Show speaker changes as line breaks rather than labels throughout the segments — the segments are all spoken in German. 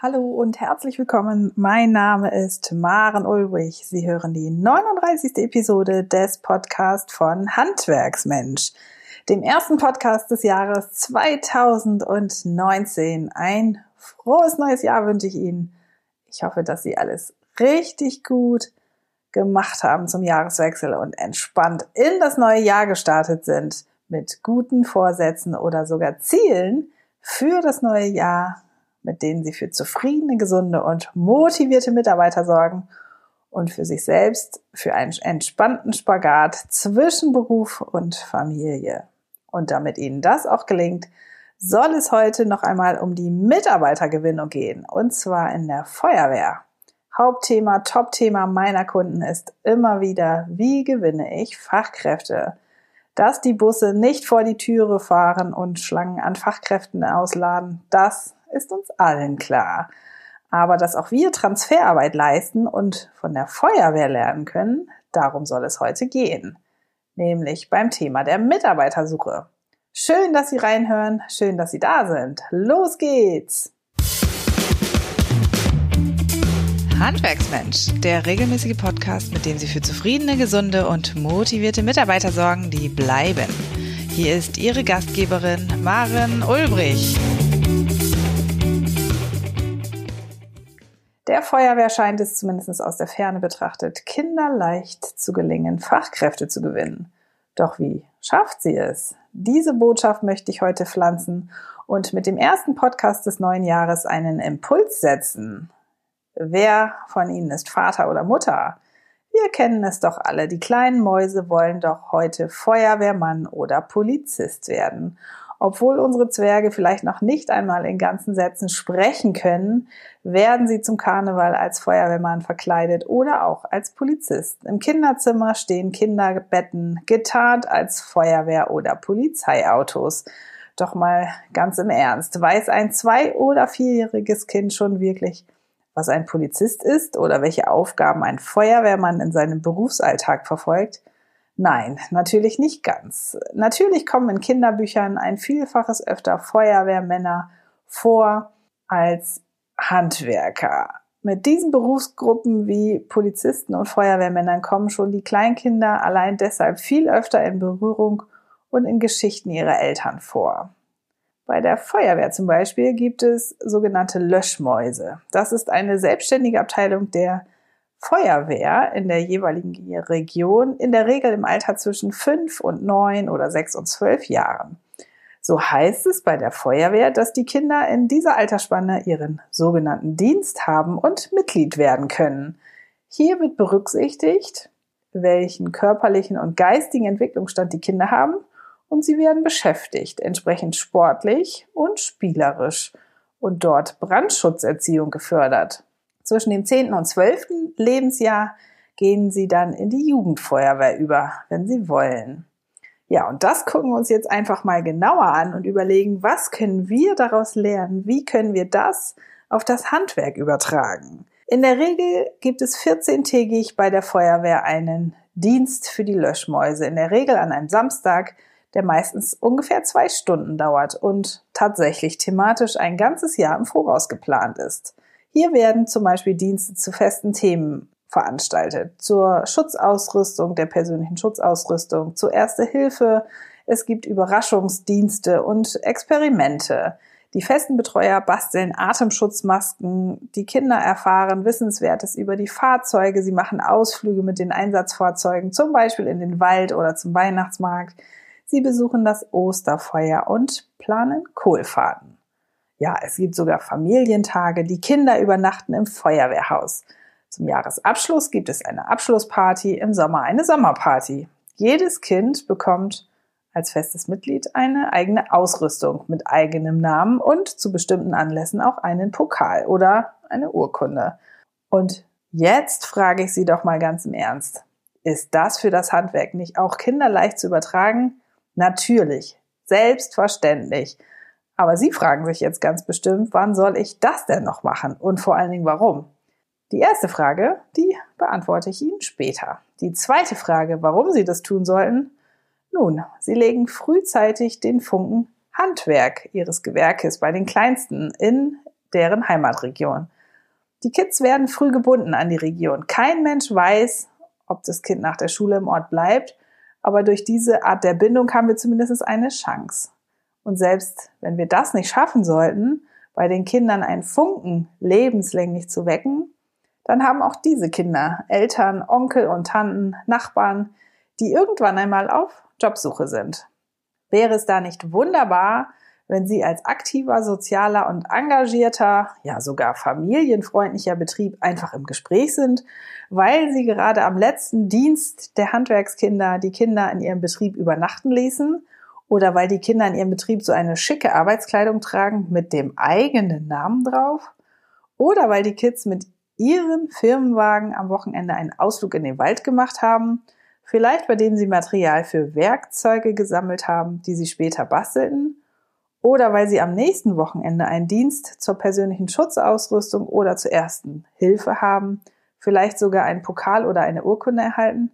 Hallo und herzlich willkommen. Mein Name ist Maren Ulbrich. Sie hören die 39. Episode des Podcasts von Handwerksmensch, dem ersten Podcast des Jahres 2019. Ein frohes neues Jahr wünsche ich Ihnen. Ich hoffe, dass Sie alles richtig gut gemacht haben zum Jahreswechsel und entspannt in das neue Jahr gestartet sind mit guten Vorsätzen oder sogar Zielen für das neue Jahr mit denen sie für zufriedene, gesunde und motivierte Mitarbeiter sorgen und für sich selbst für einen entspannten Spagat zwischen Beruf und Familie. Und damit ihnen das auch gelingt, soll es heute noch einmal um die Mitarbeitergewinnung gehen, und zwar in der Feuerwehr. Hauptthema, Topthema meiner Kunden ist immer wieder, wie gewinne ich Fachkräfte? Dass die Busse nicht vor die Türe fahren und Schlangen an Fachkräften ausladen, das ist uns allen klar. Aber dass auch wir Transferarbeit leisten und von der Feuerwehr lernen können, darum soll es heute gehen. Nämlich beim Thema der Mitarbeitersuche. Schön, dass Sie reinhören, schön, dass Sie da sind. Los geht's!
Handwerksmensch, der regelmäßige Podcast, mit dem Sie für zufriedene, gesunde und motivierte Mitarbeiter sorgen, die bleiben. Hier ist Ihre Gastgeberin Maren Ulbrich.
Der Feuerwehr scheint es zumindest aus der Ferne betrachtet kinderleicht zu gelingen, Fachkräfte zu gewinnen. Doch wie schafft sie es? Diese Botschaft möchte ich heute pflanzen und mit dem ersten Podcast des neuen Jahres einen Impuls setzen. Wer von Ihnen ist Vater oder Mutter? Wir kennen es doch alle. Die kleinen Mäuse wollen doch heute Feuerwehrmann oder Polizist werden. Obwohl unsere Zwerge vielleicht noch nicht einmal in ganzen Sätzen sprechen können, werden sie zum Karneval als Feuerwehrmann verkleidet oder auch als Polizist. Im Kinderzimmer stehen Kinderbetten getarnt als Feuerwehr- oder Polizeiautos. Doch mal ganz im Ernst, weiß ein zwei- oder vierjähriges Kind schon wirklich, was ein Polizist ist oder welche Aufgaben ein Feuerwehrmann in seinem Berufsalltag verfolgt? Nein, natürlich nicht ganz. Natürlich kommen in Kinderbüchern ein Vielfaches öfter Feuerwehrmänner vor als Handwerker. Mit diesen Berufsgruppen wie Polizisten und Feuerwehrmännern kommen schon die Kleinkinder allein deshalb viel öfter in Berührung und in Geschichten ihrer Eltern vor. Bei der Feuerwehr zum Beispiel gibt es sogenannte Löschmäuse. Das ist eine selbstständige Abteilung der Feuerwehr in der jeweiligen Region in der Regel im Alter zwischen fünf und neun oder sechs und zwölf Jahren. So heißt es bei der Feuerwehr, dass die Kinder in dieser Altersspanne ihren sogenannten Dienst haben und Mitglied werden können. Hier wird berücksichtigt, welchen körperlichen und geistigen Entwicklungsstand die Kinder haben und sie werden beschäftigt, entsprechend sportlich und spielerisch und dort Brandschutzerziehung gefördert. Zwischen dem 10. und 12. Lebensjahr gehen sie dann in die Jugendfeuerwehr über, wenn sie wollen. Ja, und das gucken wir uns jetzt einfach mal genauer an und überlegen, was können wir daraus lernen? Wie können wir das auf das Handwerk übertragen? In der Regel gibt es 14-tägig bei der Feuerwehr einen Dienst für die Löschmäuse. In der Regel an einem Samstag, der meistens ungefähr zwei Stunden dauert und tatsächlich thematisch ein ganzes Jahr im Voraus geplant ist. Hier werden zum Beispiel Dienste zu festen Themen veranstaltet. Zur Schutzausrüstung, der persönlichen Schutzausrüstung, zur Erste Hilfe. Es gibt Überraschungsdienste und Experimente. Die festen Betreuer basteln Atemschutzmasken. Die Kinder erfahren Wissenswertes über die Fahrzeuge. Sie machen Ausflüge mit den Einsatzfahrzeugen, zum Beispiel in den Wald oder zum Weihnachtsmarkt. Sie besuchen das Osterfeuer und planen Kohlfahrten. Ja, es gibt sogar Familientage. Die Kinder übernachten im Feuerwehrhaus. Zum Jahresabschluss gibt es eine Abschlussparty, im Sommer eine Sommerparty. Jedes Kind bekommt als festes Mitglied eine eigene Ausrüstung mit eigenem Namen und zu bestimmten Anlässen auch einen Pokal oder eine Urkunde. Und jetzt frage ich Sie doch mal ganz im Ernst. Ist das für das Handwerk nicht auch kinderleicht zu übertragen? Natürlich. Selbstverständlich. Aber Sie fragen sich jetzt ganz bestimmt, wann soll ich das denn noch machen und vor allen Dingen warum? Die erste Frage, die beantworte ich Ihnen später. Die zweite Frage, warum Sie das tun sollten? Nun, Sie legen frühzeitig den Funken Handwerk Ihres Gewerkes bei den Kleinsten in deren Heimatregion. Die Kids werden früh gebunden an die Region. Kein Mensch weiß, ob das Kind nach der Schule im Ort bleibt, aber durch diese Art der Bindung haben wir zumindest eine Chance. Und selbst wenn wir das nicht schaffen sollten, bei den Kindern einen Funken lebenslänglich zu wecken, dann haben auch diese Kinder Eltern, Onkel und Tanten, Nachbarn, die irgendwann einmal auf Jobsuche sind. Wäre es da nicht wunderbar, wenn Sie als aktiver, sozialer und engagierter, ja sogar familienfreundlicher Betrieb einfach im Gespräch sind, weil Sie gerade am letzten Dienst der Handwerkskinder die Kinder in ihrem Betrieb übernachten ließen oder weil die Kinder in ihrem Betrieb so eine schicke Arbeitskleidung tragen mit dem eigenen Namen drauf oder weil die Kids mit ihren Firmenwagen am Wochenende einen Ausflug in den Wald gemacht haben, vielleicht bei dem sie Material für Werkzeuge gesammelt haben, die sie später bastelten oder weil Sie am nächsten Wochenende einen Dienst zur persönlichen Schutzausrüstung oder zur ersten Hilfe haben, vielleicht sogar einen Pokal oder eine Urkunde erhalten.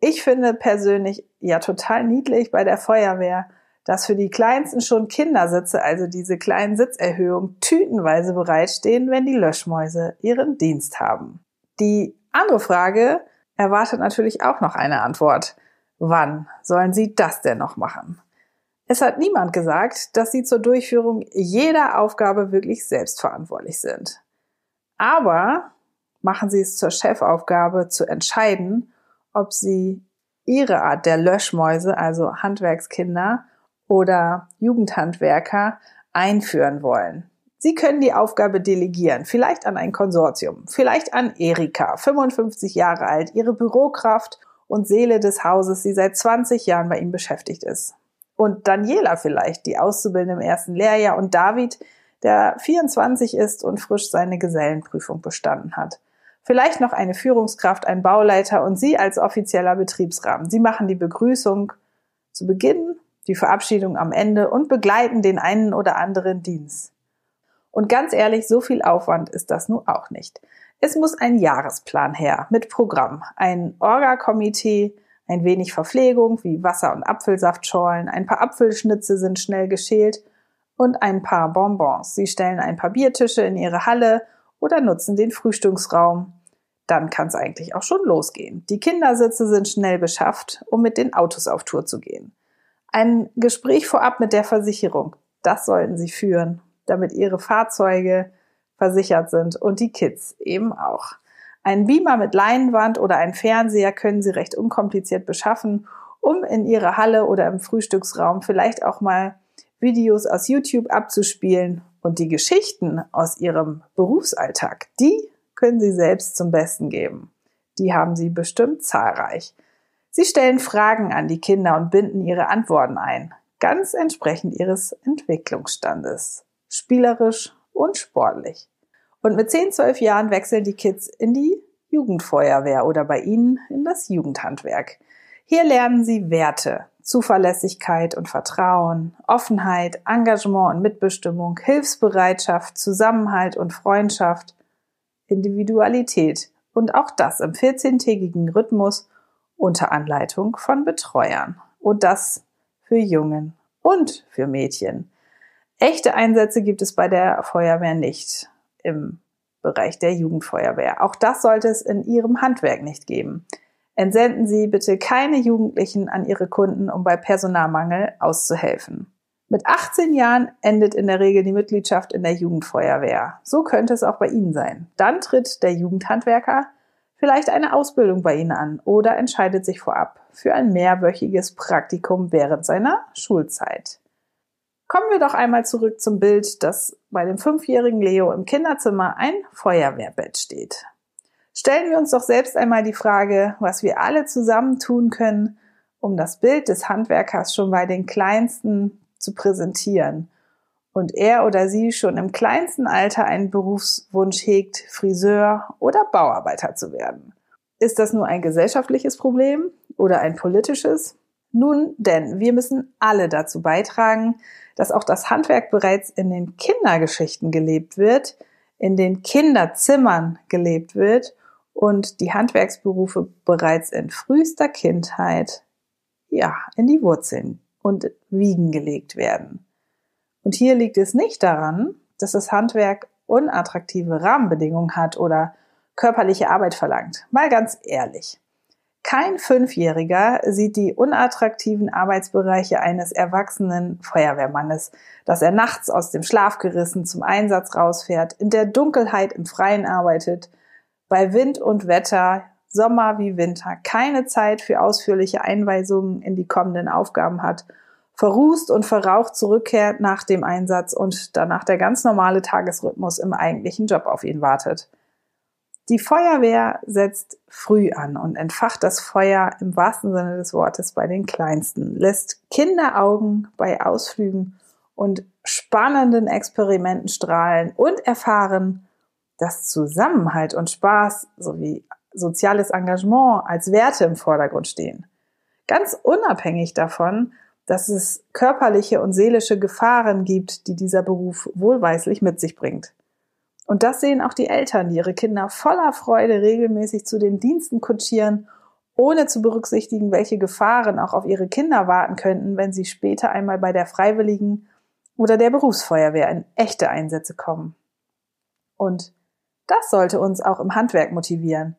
Ich finde persönlich ja total niedlich bei der Feuerwehr, dass für die Kleinsten schon Kindersitze, also diese kleinen Sitzerhöhungen, tütenweise bereitstehen, wenn die Löschmäuse ihren Dienst haben. Die andere Frage erwartet natürlich auch noch eine Antwort. Wann sollen Sie das denn noch machen? Es hat niemand gesagt, dass sie zur Durchführung jeder Aufgabe wirklich selbstverantwortlich sind. Aber machen sie es zur Chefaufgabe zu entscheiden, ob sie ihre Art der Löschmäuse, also Handwerkskinder oder Jugendhandwerker, einführen wollen. Sie können die Aufgabe delegieren, vielleicht an ein Konsortium, vielleicht an Erika, 55 Jahre alt, ihre Bürokraft und Seele des Hauses, die seit 20 Jahren bei ihm beschäftigt ist und Daniela vielleicht, die Auszubildende im ersten Lehrjahr und David, der 24 ist und frisch seine Gesellenprüfung bestanden hat. Vielleicht noch eine Führungskraft, ein Bauleiter und Sie als offizieller Betriebsrahmen. Sie machen die Begrüßung zu Beginn, die Verabschiedung am Ende und begleiten den einen oder anderen Dienst. Und ganz ehrlich, so viel Aufwand ist das nun auch nicht. Es muss ein Jahresplan her mit Programm, ein Orga-Komitee, ein wenig Verpflegung wie Wasser- und Apfelsaftschorlen, ein paar Apfelschnitze sind schnell geschält und ein paar Bonbons. Sie stellen ein paar Biertische in ihre Halle oder nutzen den Frühstücksraum. Dann kann es eigentlich auch schon losgehen. Die Kindersitze sind schnell beschafft, um mit den Autos auf Tour zu gehen. Ein Gespräch vorab mit der Versicherung, das sollten Sie führen, damit Ihre Fahrzeuge versichert sind und die Kids eben auch. Einen Beamer mit Leinwand oder einen Fernseher können Sie recht unkompliziert beschaffen, um in Ihrer Halle oder im Frühstücksraum vielleicht auch mal Videos aus YouTube abzuspielen und die Geschichten aus Ihrem Berufsalltag, die können Sie selbst zum Besten geben. Die haben Sie bestimmt zahlreich. Sie stellen Fragen an die Kinder und binden ihre Antworten ein, ganz entsprechend ihres Entwicklungsstandes, spielerisch und sportlich. Und mit 10, 12 Jahren wechseln die Kids in die Jugendfeuerwehr oder bei ihnen in das Jugendhandwerk. Hier lernen sie Werte, Zuverlässigkeit und Vertrauen, Offenheit, Engagement und Mitbestimmung, Hilfsbereitschaft, Zusammenhalt und Freundschaft, Individualität und auch das im 14-tägigen Rhythmus unter Anleitung von Betreuern. Und das für Jungen und für Mädchen. Echte Einsätze gibt es bei der Feuerwehr nicht im Bereich der Jugendfeuerwehr. Auch das sollte es in Ihrem Handwerk nicht geben. Entsenden Sie bitte keine Jugendlichen an Ihre Kunden, um bei Personalmangel auszuhelfen. Mit 18 Jahren endet in der Regel die Mitgliedschaft in der Jugendfeuerwehr. So könnte es auch bei Ihnen sein. Dann tritt der Jugendhandwerker vielleicht eine Ausbildung bei Ihnen an oder entscheidet sich vorab für ein mehrwöchiges Praktikum während seiner Schulzeit. Kommen wir doch einmal zurück zum Bild, dass bei dem fünfjährigen Leo im Kinderzimmer ein Feuerwehrbett steht. Stellen wir uns doch selbst einmal die Frage, was wir alle zusammen tun können, um das Bild des Handwerkers schon bei den Kleinsten zu präsentieren und er oder sie schon im kleinsten Alter einen Berufswunsch hegt, Friseur oder Bauarbeiter zu werden. Ist das nur ein gesellschaftliches Problem oder ein politisches? Nun denn, wir müssen alle dazu beitragen, dass auch das Handwerk bereits in den Kindergeschichten gelebt wird, in den Kinderzimmern gelebt wird und die Handwerksberufe bereits in frühester Kindheit ja, in die Wurzeln und Wiegen gelegt werden. Und hier liegt es nicht daran, dass das Handwerk unattraktive Rahmenbedingungen hat oder körperliche Arbeit verlangt. Mal ganz ehrlich. Kein Fünfjähriger sieht die unattraktiven Arbeitsbereiche eines erwachsenen Feuerwehrmannes, dass er nachts aus dem Schlaf gerissen zum Einsatz rausfährt, in der Dunkelheit im Freien arbeitet, bei Wind und Wetter, Sommer wie Winter, keine Zeit für ausführliche Einweisungen in die kommenden Aufgaben hat, verrußt und verraucht zurückkehrt nach dem Einsatz und danach der ganz normale Tagesrhythmus im eigentlichen Job auf ihn wartet. Die Feuerwehr setzt früh an und entfacht das Feuer im wahrsten Sinne des Wortes bei den Kleinsten, lässt Kinderaugen bei Ausflügen und spannenden Experimenten strahlen und erfahren, dass Zusammenhalt und Spaß sowie soziales Engagement als Werte im Vordergrund stehen. Ganz unabhängig davon, dass es körperliche und seelische Gefahren gibt, die dieser Beruf wohlweislich mit sich bringt. Und das sehen auch die Eltern, die ihre Kinder voller Freude regelmäßig zu den Diensten kutschieren, ohne zu berücksichtigen, welche Gefahren auch auf ihre Kinder warten könnten, wenn sie später einmal bei der Freiwilligen oder der Berufsfeuerwehr in echte Einsätze kommen. Und das sollte uns auch im Handwerk motivieren.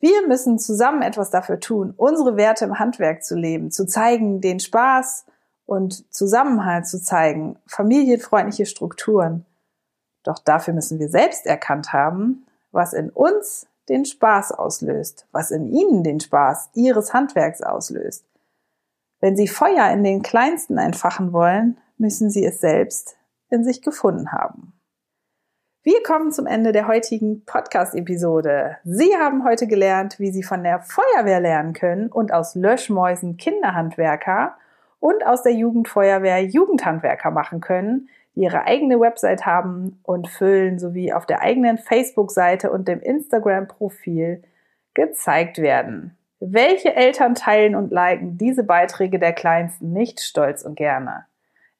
Wir müssen zusammen etwas dafür tun, unsere Werte im Handwerk zu leben, zu zeigen, den Spaß und Zusammenhalt zu zeigen, familienfreundliche Strukturen. Doch dafür müssen wir selbst erkannt haben, was in uns den Spaß auslöst, was in ihnen den Spaß ihres Handwerks auslöst. Wenn sie Feuer in den Kleinsten entfachen wollen, müssen sie es selbst in sich gefunden haben. Wir kommen zum Ende der heutigen Podcast-Episode. Sie haben heute gelernt, wie Sie von der Feuerwehr lernen können und aus Löschmäusen Kinderhandwerker und aus der Jugendfeuerwehr Jugendhandwerker machen können, die ihre eigene Website haben und füllen sowie auf der eigenen Facebook-Seite und dem Instagram-Profil gezeigt werden. Welche Eltern teilen und liken diese Beiträge der Kleinsten nicht stolz und gerne?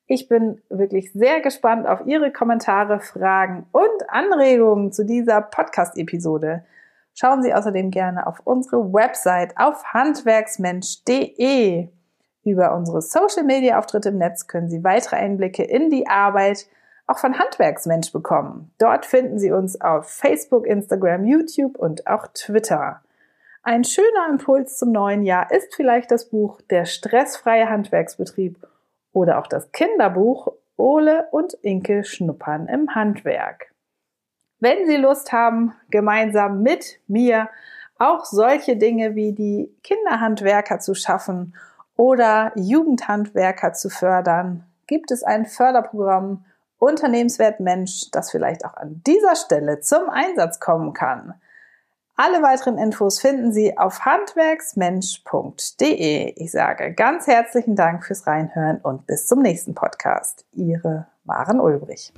Ich bin wirklich sehr gespannt auf Ihre Kommentare, Fragen und Anregungen zu dieser Podcast-Episode. Schauen Sie außerdem gerne auf unsere Website auf handwerksmensch.de. Über unsere Social-Media-Auftritte im Netz können Sie weitere Einblicke in die Arbeit auch von Handwerksmensch bekommen. Dort finden Sie uns auf Facebook, Instagram, YouTube und auch Twitter. Ein schöner Impuls zum neuen Jahr ist vielleicht das Buch Der stressfreie Handwerksbetrieb oder auch das Kinderbuch Ole und Inke schnuppern im Handwerk. Wenn Sie Lust haben, gemeinsam mit mir auch solche Dinge wie die Kinderhandwerker zu schaffen oder Jugendhandwerker zu fördern, gibt es ein Förderprogramm Unternehmenswert Mensch, das vielleicht auch an dieser Stelle zum Einsatz kommen kann. Alle weiteren Infos finden Sie auf handwerksmensch.de. Ich sage ganz herzlichen Dank fürs Reinhören und bis zum nächsten Podcast. Ihre Maren Ulbrich.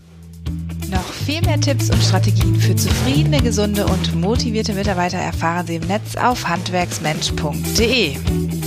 Noch viel mehr Tipps und Strategien für zufriedene, gesunde und motivierte Mitarbeiter erfahren Sie im Netz auf handwerksmensch.de.